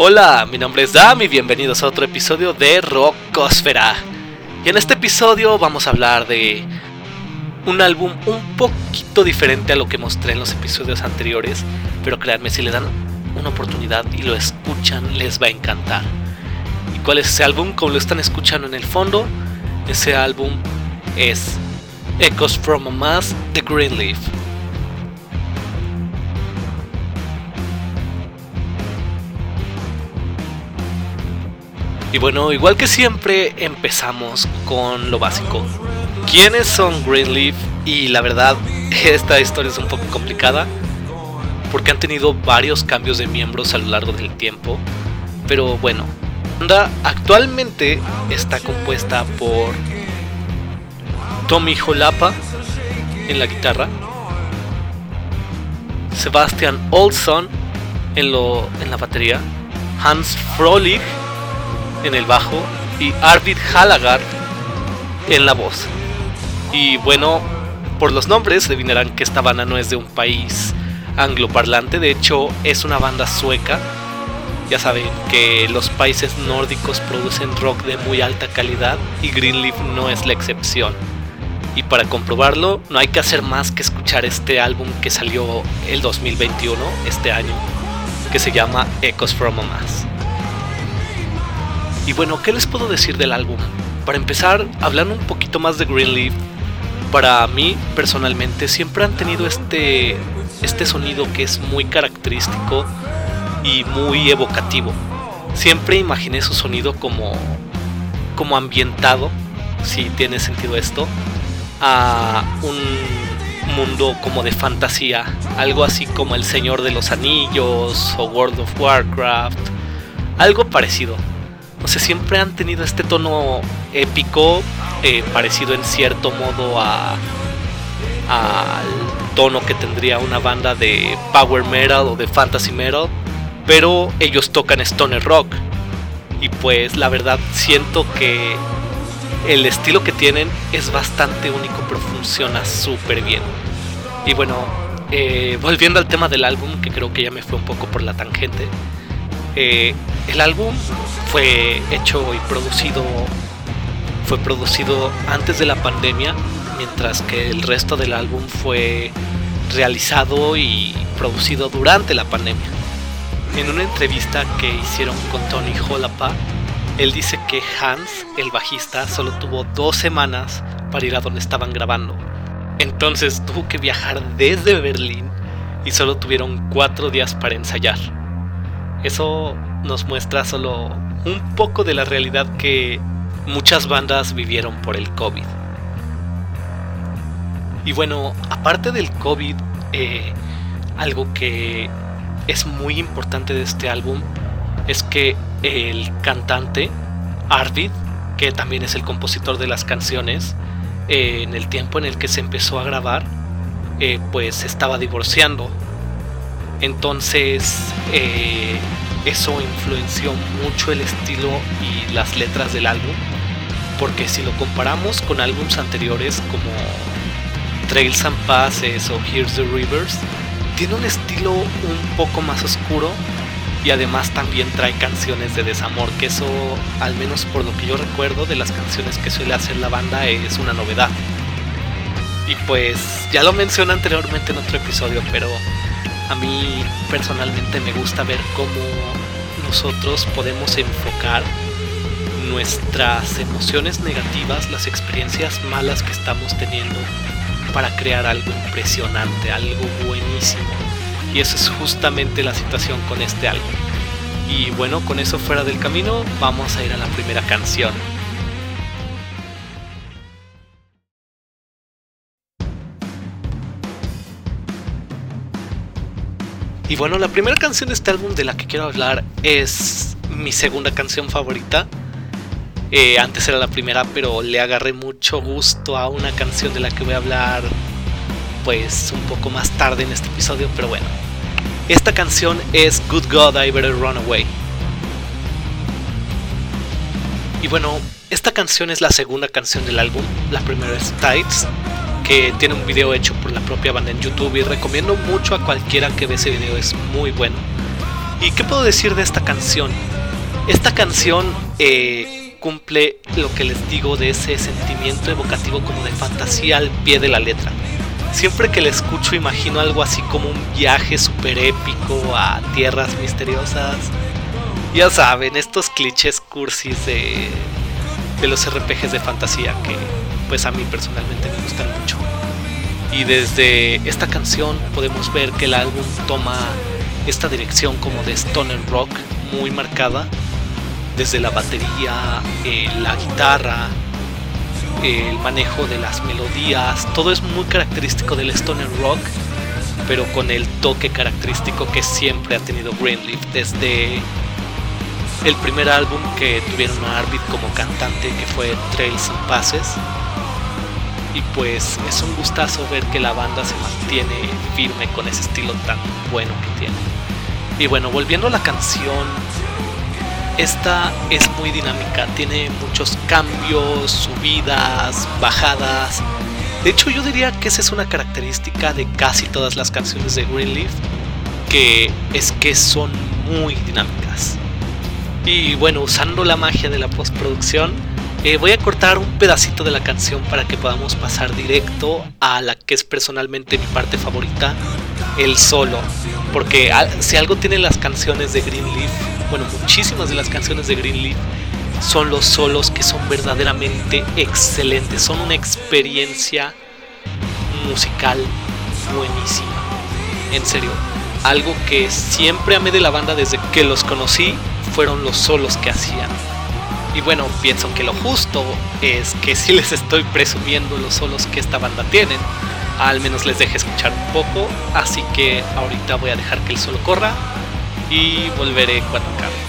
Hola, mi nombre es Dam y bienvenidos a otro episodio de Rockosfera. Y en este episodio vamos a hablar de un álbum un poquito diferente a lo que mostré en los episodios anteriores, pero créanme, si le dan una oportunidad y lo escuchan, les va a encantar. ¿Y cuál es ese álbum? Como lo están escuchando en el fondo, ese álbum es Echoes from a Mass de Greenleaf. Y bueno, igual que siempre, empezamos con lo básico. ¿Quiénes son Greenleaf? Y la verdad, esta historia es un poco complicada porque han tenido varios cambios de miembros a lo largo del tiempo. Pero bueno, banda actualmente está compuesta por Tommy Jolapa en la guitarra, Sebastian Olson en, lo, en la batería, Hans Frolich en el bajo y Arvid Halagar en la voz. Y bueno, por los nombres adivinarán que esta banda no es de un país angloparlante, de hecho es una banda sueca. Ya saben que los países nórdicos producen rock de muy alta calidad y Greenleaf no es la excepción. Y para comprobarlo no hay que hacer más que escuchar este álbum que salió el 2021, este año, que se llama Echoes from a Mass. Y bueno, ¿qué les puedo decir del álbum? Para empezar, hablando un poquito más de Greenleaf, para mí personalmente siempre han tenido este, este sonido que es muy característico y muy evocativo. Siempre imaginé su sonido como, como ambientado, si tiene sentido esto, a un mundo como de fantasía, algo así como El Señor de los Anillos o World of Warcraft, algo parecido no sé, siempre han tenido este tono épico, eh, parecido en cierto modo a al tono que tendría una banda de power metal o de fantasy metal, pero ellos tocan stoner rock. Y pues la verdad siento que el estilo que tienen es bastante único, pero funciona súper bien. Y bueno, eh, volviendo al tema del álbum, que creo que ya me fue un poco por la tangente. Eh, el álbum fue hecho y producido fue producido antes de la pandemia, mientras que el resto del álbum fue realizado y producido durante la pandemia. En una entrevista que hicieron con Tony Holapa, él dice que Hans, el bajista, solo tuvo dos semanas para ir a donde estaban grabando. Entonces tuvo que viajar desde Berlín y solo tuvieron cuatro días para ensayar. Eso nos muestra solo un poco de la realidad que muchas bandas vivieron por el COVID. Y bueno, aparte del COVID, eh, algo que es muy importante de este álbum es que el cantante Arvid, que también es el compositor de las canciones, eh, en el tiempo en el que se empezó a grabar, eh, pues estaba divorciando entonces eh, eso influenció mucho el estilo y las letras del álbum. Porque si lo comparamos con álbums anteriores como Trails and Passes o Here's the Rivers, tiene un estilo un poco más oscuro y además también trae canciones de desamor, que eso, al menos por lo que yo recuerdo de las canciones que suele hacer la banda, es una novedad. Y pues ya lo mencioné anteriormente en otro episodio, pero a mí personalmente me gusta ver cómo nosotros podemos enfocar nuestras emociones negativas, las experiencias malas que estamos teniendo para crear algo impresionante, algo buenísimo. Y eso es justamente la situación con este álbum. Y bueno, con eso fuera del camino, vamos a ir a la primera canción. Y bueno, la primera canción de este álbum de la que quiero hablar es mi segunda canción favorita. Eh, antes era la primera, pero le agarré mucho gusto a una canción de la que voy a hablar pues un poco más tarde en este episodio, pero bueno. Esta canción es Good God I Better Run Away. Y bueno, esta canción es la segunda canción del álbum, la primera es Tides, que tiene un video hecho por la propia banda en YouTube y recomiendo mucho a cualquiera que ve ese video, es muy bueno. ¿Y qué puedo decir de esta canción? Esta canción eh, cumple lo que les digo de ese sentimiento evocativo como de fantasía al pie de la letra. Siempre que la escucho imagino algo así como un viaje super épico a tierras misteriosas. Ya saben, estos clichés cursis de, de los RPGs de fantasía que pues a mí personalmente me gustan mucho. Y desde esta canción podemos ver que el álbum toma esta dirección como de stoner rock muy marcada, desde la batería, eh, la guitarra, el manejo de las melodías, todo es muy característico del stoner rock, pero con el toque característico que siempre ha tenido Greenleaf desde el primer álbum que tuvieron a Arvid como cantante, que fue Trails and Passes. Y pues es un gustazo ver que la banda se mantiene firme con ese estilo tan bueno que tiene. Y bueno, volviendo a la canción, esta es muy dinámica, tiene muchos cambios, subidas, bajadas. De hecho, yo diría que esa es una característica de casi todas las canciones de Greenleaf, que es que son muy dinámicas. Y bueno, usando la magia de la postproducción, eh, voy a cortar un pedacito de la canción para que podamos pasar directo a la que es personalmente mi parte favorita, el solo. Porque si algo tienen las canciones de Greenleaf, bueno, muchísimas de las canciones de Greenleaf son los solos que son verdaderamente excelentes, son una experiencia musical buenísima. En serio, algo que siempre amé de la banda desde que los conocí fueron los solos que hacían. Y bueno, pienso que lo justo es que si les estoy presumiendo los solos que esta banda tiene, al menos les deje escuchar un poco, así que ahorita voy a dejar que el solo corra y volveré cuando acabe.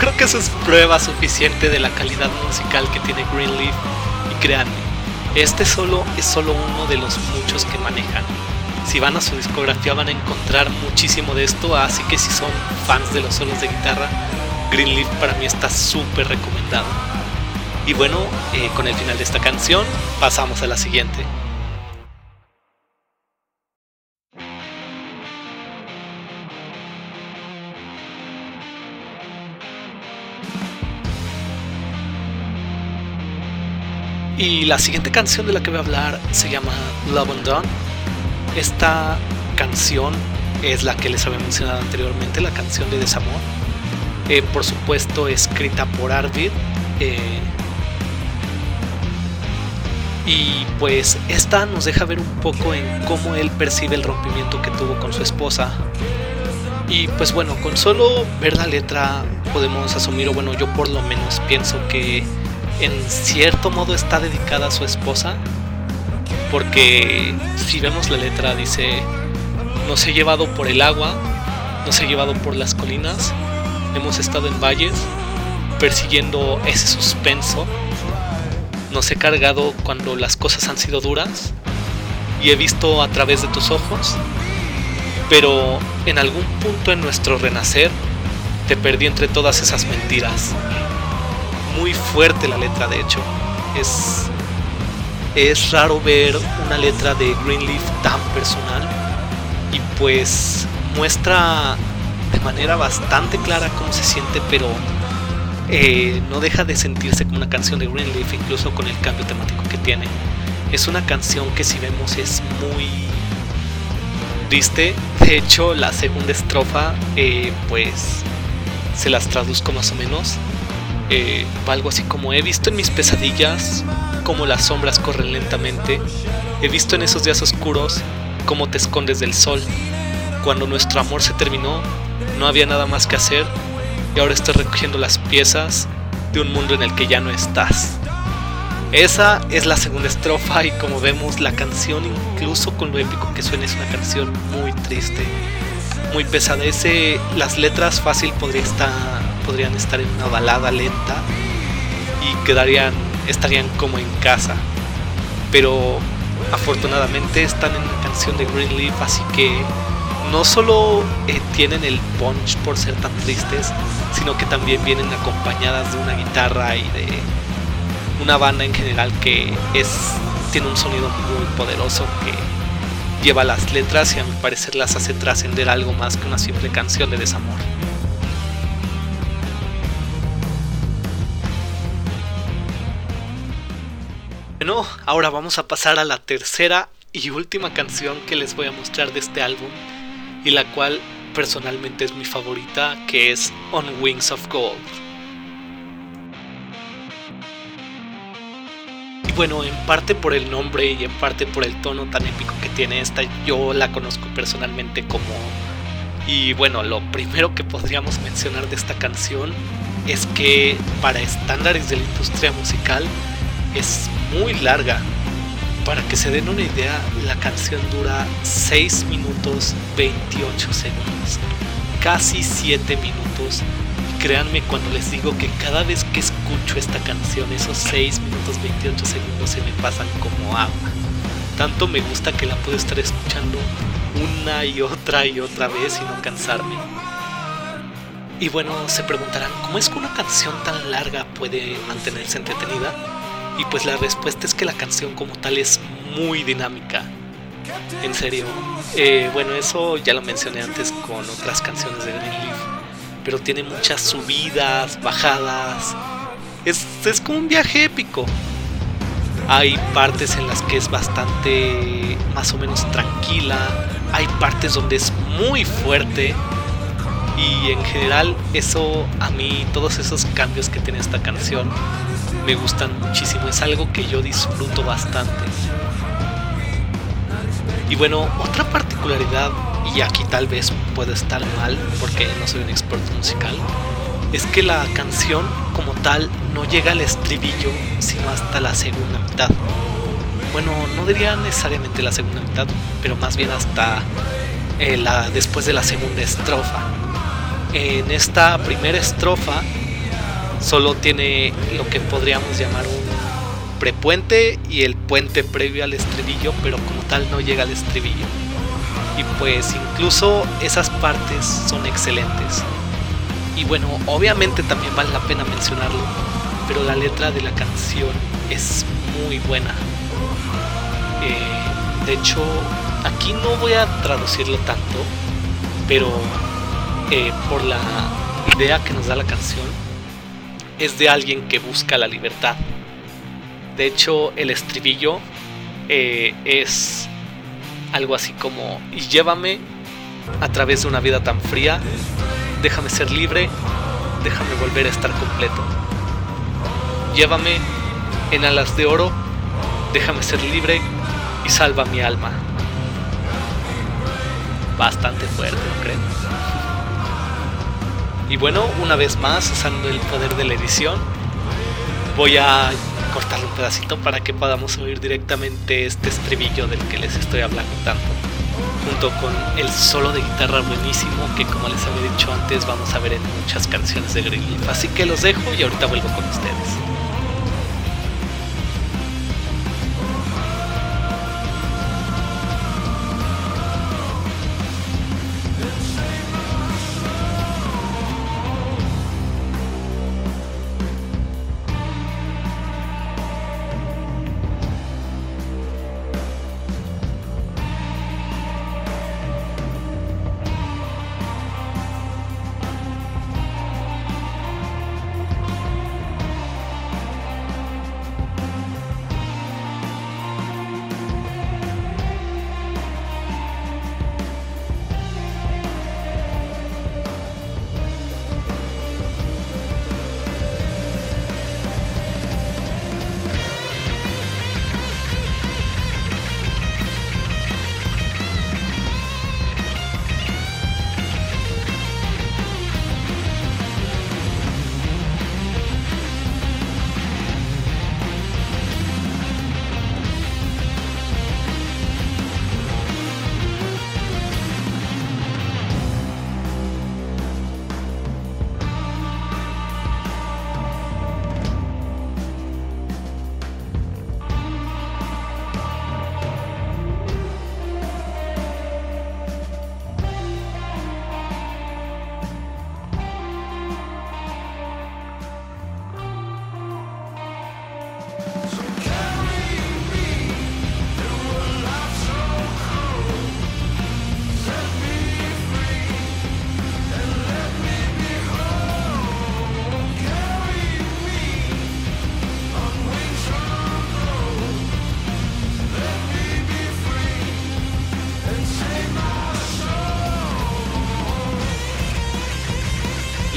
Creo que eso es prueba suficiente de la calidad musical que tiene Greenleaf y créanme, este solo es solo uno de los muchos que manejan. Si van a su discografía van a encontrar muchísimo de esto, así que si son fans de los solos de guitarra, Greenleaf para mí está súper recomendado. Y bueno, eh, con el final de esta canción pasamos a la siguiente. Y la siguiente canción de la que voy a hablar se llama Love and Done. Esta canción es la que les había mencionado anteriormente, la canción de desamor. Eh, por supuesto, escrita por Arvid. Eh, y pues esta nos deja ver un poco en cómo él percibe el rompimiento que tuvo con su esposa. Y pues bueno, con solo ver la letra podemos asumir, o bueno, yo por lo menos pienso que en cierto modo está dedicada a su esposa, porque si vemos la letra dice, nos he llevado por el agua, nos he llevado por las colinas, hemos estado en valles persiguiendo ese suspenso, nos he cargado cuando las cosas han sido duras y he visto a través de tus ojos, pero en algún punto en nuestro renacer te perdí entre todas esas mentiras muy fuerte la letra, de hecho. Es, es raro ver una letra de Greenleaf tan personal y pues muestra de manera bastante clara cómo se siente, pero eh, no deja de sentirse como una canción de Greenleaf, incluso con el cambio temático que tiene. Es una canción que si vemos es muy triste. De hecho, la segunda estrofa, eh, pues, se las traduzco más o menos. Eh, algo así como he visto en mis pesadillas como las sombras corren lentamente. He visto en esos días oscuros cómo te escondes del sol. Cuando nuestro amor se terminó, no había nada más que hacer y ahora estoy recogiendo las piezas de un mundo en el que ya no estás. Esa es la segunda estrofa y como vemos la canción, incluso con lo épico que suena, es una canción muy triste, muy pesada. Ese, las letras fácil podría estar, podrían estar en una balada lenta y quedarían, estarían como en casa. Pero afortunadamente están en una canción de Greenleaf, así que no solo eh, tienen el punch por ser tan tristes, sino que también vienen acompañadas de una guitarra y de una banda en general que es tiene un sonido muy poderoso que lleva las letras y a mi parecer las hace trascender algo más que una simple canción de desamor. Ahora vamos a pasar a la tercera y última canción que les voy a mostrar de este álbum y la cual personalmente es mi favorita, que es On Wings of Gold. Y bueno, en parte por el nombre y en parte por el tono tan épico que tiene esta, yo la conozco personalmente como... Y bueno, lo primero que podríamos mencionar de esta canción es que para estándares de la industria musical es muy larga, para que se den una idea, la canción dura 6 minutos 28 segundos, casi 7 minutos. Y créanme cuando les digo que cada vez que escucho esta canción, esos 6 minutos 28 segundos se me pasan como agua. Tanto me gusta que la puedo estar escuchando una y otra y otra vez y no cansarme. Y bueno, se preguntarán, ¿cómo es que una canción tan larga puede mantenerse entretenida? Y pues la respuesta es que la canción como tal es muy dinámica. En serio. Eh, bueno, eso ya lo mencioné antes con otras canciones de Greenleaf. Pero tiene muchas subidas, bajadas. Es, es como un viaje épico. Hay partes en las que es bastante más o menos tranquila. Hay partes donde es muy fuerte. Y en general eso a mí, todos esos cambios que tiene esta canción, me gustan muchísimo, es algo que yo disfruto bastante. Y bueno, otra particularidad, y aquí tal vez puedo estar mal porque no soy un experto musical, es que la canción como tal no llega al estribillo sino hasta la segunda mitad. Bueno, no diría necesariamente la segunda mitad, pero más bien hasta eh, la, después de la segunda estrofa. En esta primera estrofa solo tiene lo que podríamos llamar un prepuente y el puente previo al estribillo, pero como tal no llega al estribillo. Y pues incluso esas partes son excelentes. Y bueno, obviamente también vale la pena mencionarlo, pero la letra de la canción es muy buena. Eh, de hecho, aquí no voy a traducirlo tanto, pero eh, por la idea que nos da la canción, es de alguien que busca la libertad. De hecho, el estribillo eh, es algo así como, y llévame a través de una vida tan fría, déjame ser libre, déjame volver a estar completo. Llévame en alas de oro, déjame ser libre y salva mi alma. Bastante fuerte, ¿no? Y bueno, una vez más, usando el poder de la edición, voy a cortarle un pedacito para que podamos oír directamente este estribillo del que les estoy hablando tanto. Junto con el solo de guitarra buenísimo que como les había dicho antes vamos a ver en muchas canciones de Greenleaf. Así que los dejo y ahorita vuelvo con ustedes.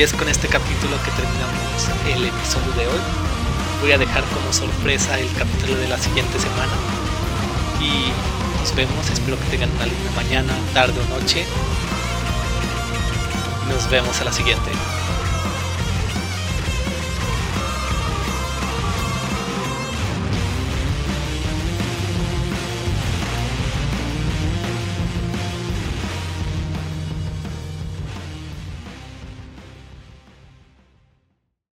Y es con este capítulo que terminamos el episodio de hoy. Voy a dejar como sorpresa el capítulo de la siguiente semana. Y nos vemos, espero que tengan una linda mañana, tarde o noche. Nos vemos a la siguiente.